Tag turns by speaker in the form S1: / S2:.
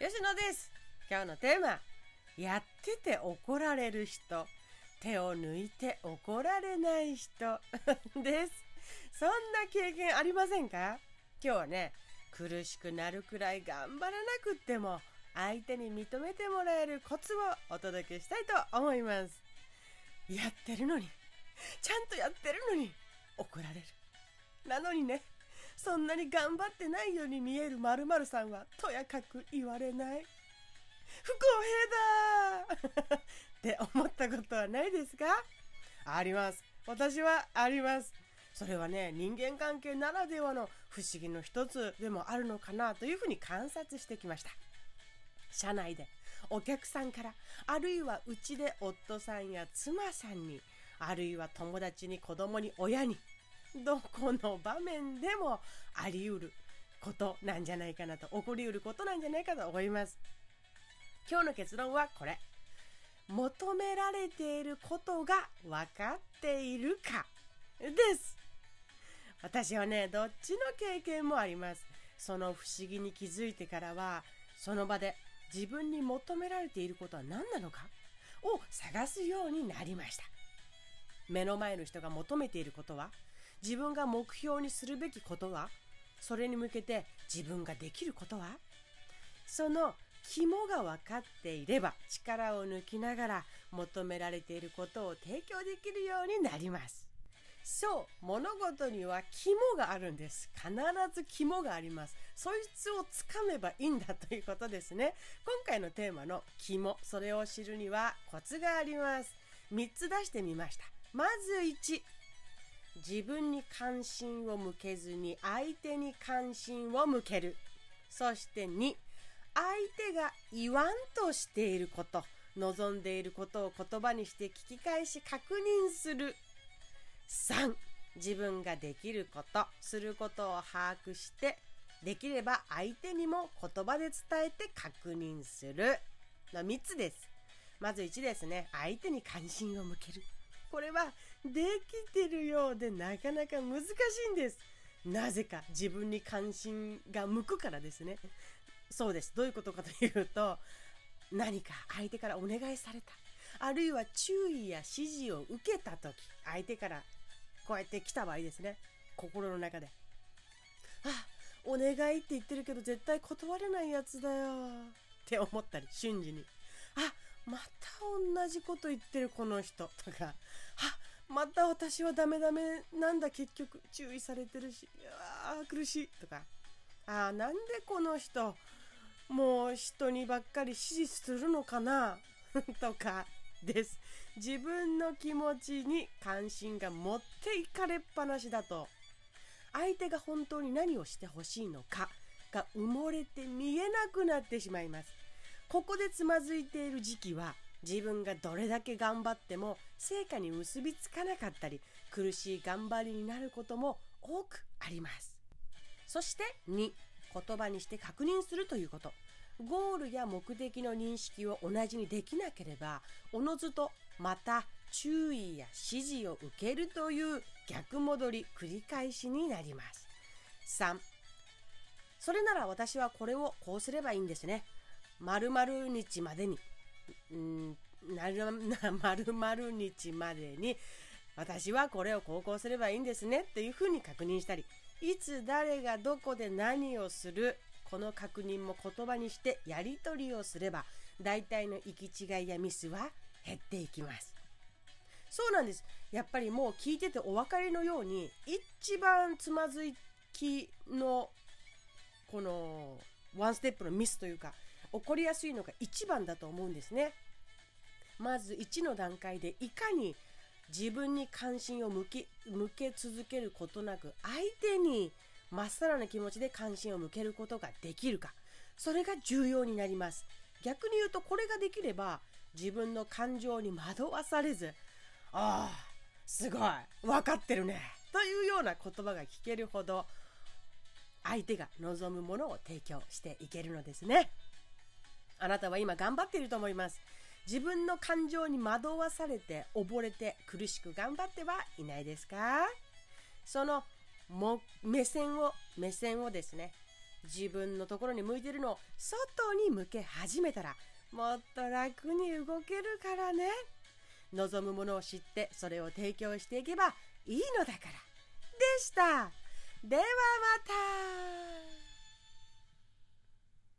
S1: 星野です。今日のテーマやってて怒られる人。手を抜いて怒られない人。です。そんな経験ありませんか？今日はね苦しくなるくらい頑張らなくっても相手に認めてもらえるコツをお届けしたいと思います。やってるのにちゃんとやってるのに怒られる。なのにねそんなに頑張ってないように見える〇〇さんはとやかく言われない。不公平だ って思ったことはないですか？あります。私はあります。それはね人間関係ならではの不思議の一つでもあるのかなというふうに観察してきました。社内でお客さんからあるいはうちで夫さんや妻さんにあるいは友達に子供に親にどこの場面でもあり得ることなんじゃないかなと起こり得ることなんじゃないかと思います。今日の結論はこれ。求められていることが分かっているかです。私はねどっちの経験もあります。その不思議に気づいてからはその場で自分に求められていることは何なのかを探すようになりました。目の前の人が求めていることは自分が目標にするべきことは？それに向けて自分ができることは？その肝が分かっていれば力を抜きながら求められていることを提供できるようになります。そう物事には肝があるんです。必ず肝があります。そいつをつかめばいいんだということですね。今回のテーマの肝それを知るにはコツがあります。3つ出してみました。まず1自分に関心を向けずに相手に関心を向ける。そして2相手が言わんとしていること望んでいることを言葉にして聞き返し確認する。3自分ができることすることを把握してできれば相手にも言葉で伝えて確認する。の3つです。まず1ですね。相手に関心を向ける。これはできてるようでなかなか難しいんです。なぜか自分に関心が向くからですね。そうです。どういうことかというと何か相手からお願いされた。あるいは注意や指示を受けた時相手からこうやって来た場合ですね。心の中であお願いって言ってるけど絶対断れないやつだよって思ったり瞬時にあまた同じこと言ってるこの人とか。あまた私はダメダメなんだ結局。注意されてるし。あ苦しい。とか。ああなんでこの人もう人にばっかり指示するのかな？とか。です。自分の気持ちに関心が持っていかれっぱなしだと。相手が本当に何をしてほしいのかが埋もれて見えなくなってしまいます。ここでつまずいている時期は自分がどれだけ頑張っても成果に結びつかなかったり苦しい頑張りになることも多くあります。そして2言葉にして確認するということ。ゴールや目的の認識を同じにできなければおのずとまた注意や指示を受けるという逆戻り繰り返しになります。3それなら私はこれをこうすればいいんですね。〇〇日までに。うんなる 〇〇日までに私はこれをこうこうすればいいんですねっていうふうに確認したりいつ誰がどこで何をするこの確認も言葉にしてやり取りをすれば大体の行き違いやミスは減っていきます。そうなんです。やっぱりもう聞いててお分かりのように一番つまずきのこのワンステップのミスというか起こりやすいのが1番だと思うんですね。まず1の段階でいかに自分に関心を向け向け続けることなく相手にまっさらな気持ちで関心を向けることができるか。それが重要になります。逆に言うとこれができれば自分の感情に惑わされずああすごい分かってるねというような言葉が聞けるほど相手が望むものを提供していけるのですね。あなたは今頑張っていると思います。自分の感情に惑わされて溺れて苦しく頑張ってはいないですか？そのも目線を目線をですね自分のところに向いてるのを外に向け始めたらもっと楽に動けるからね。望むものを知ってそれを提供していけばいいのだから。でした。ではまた。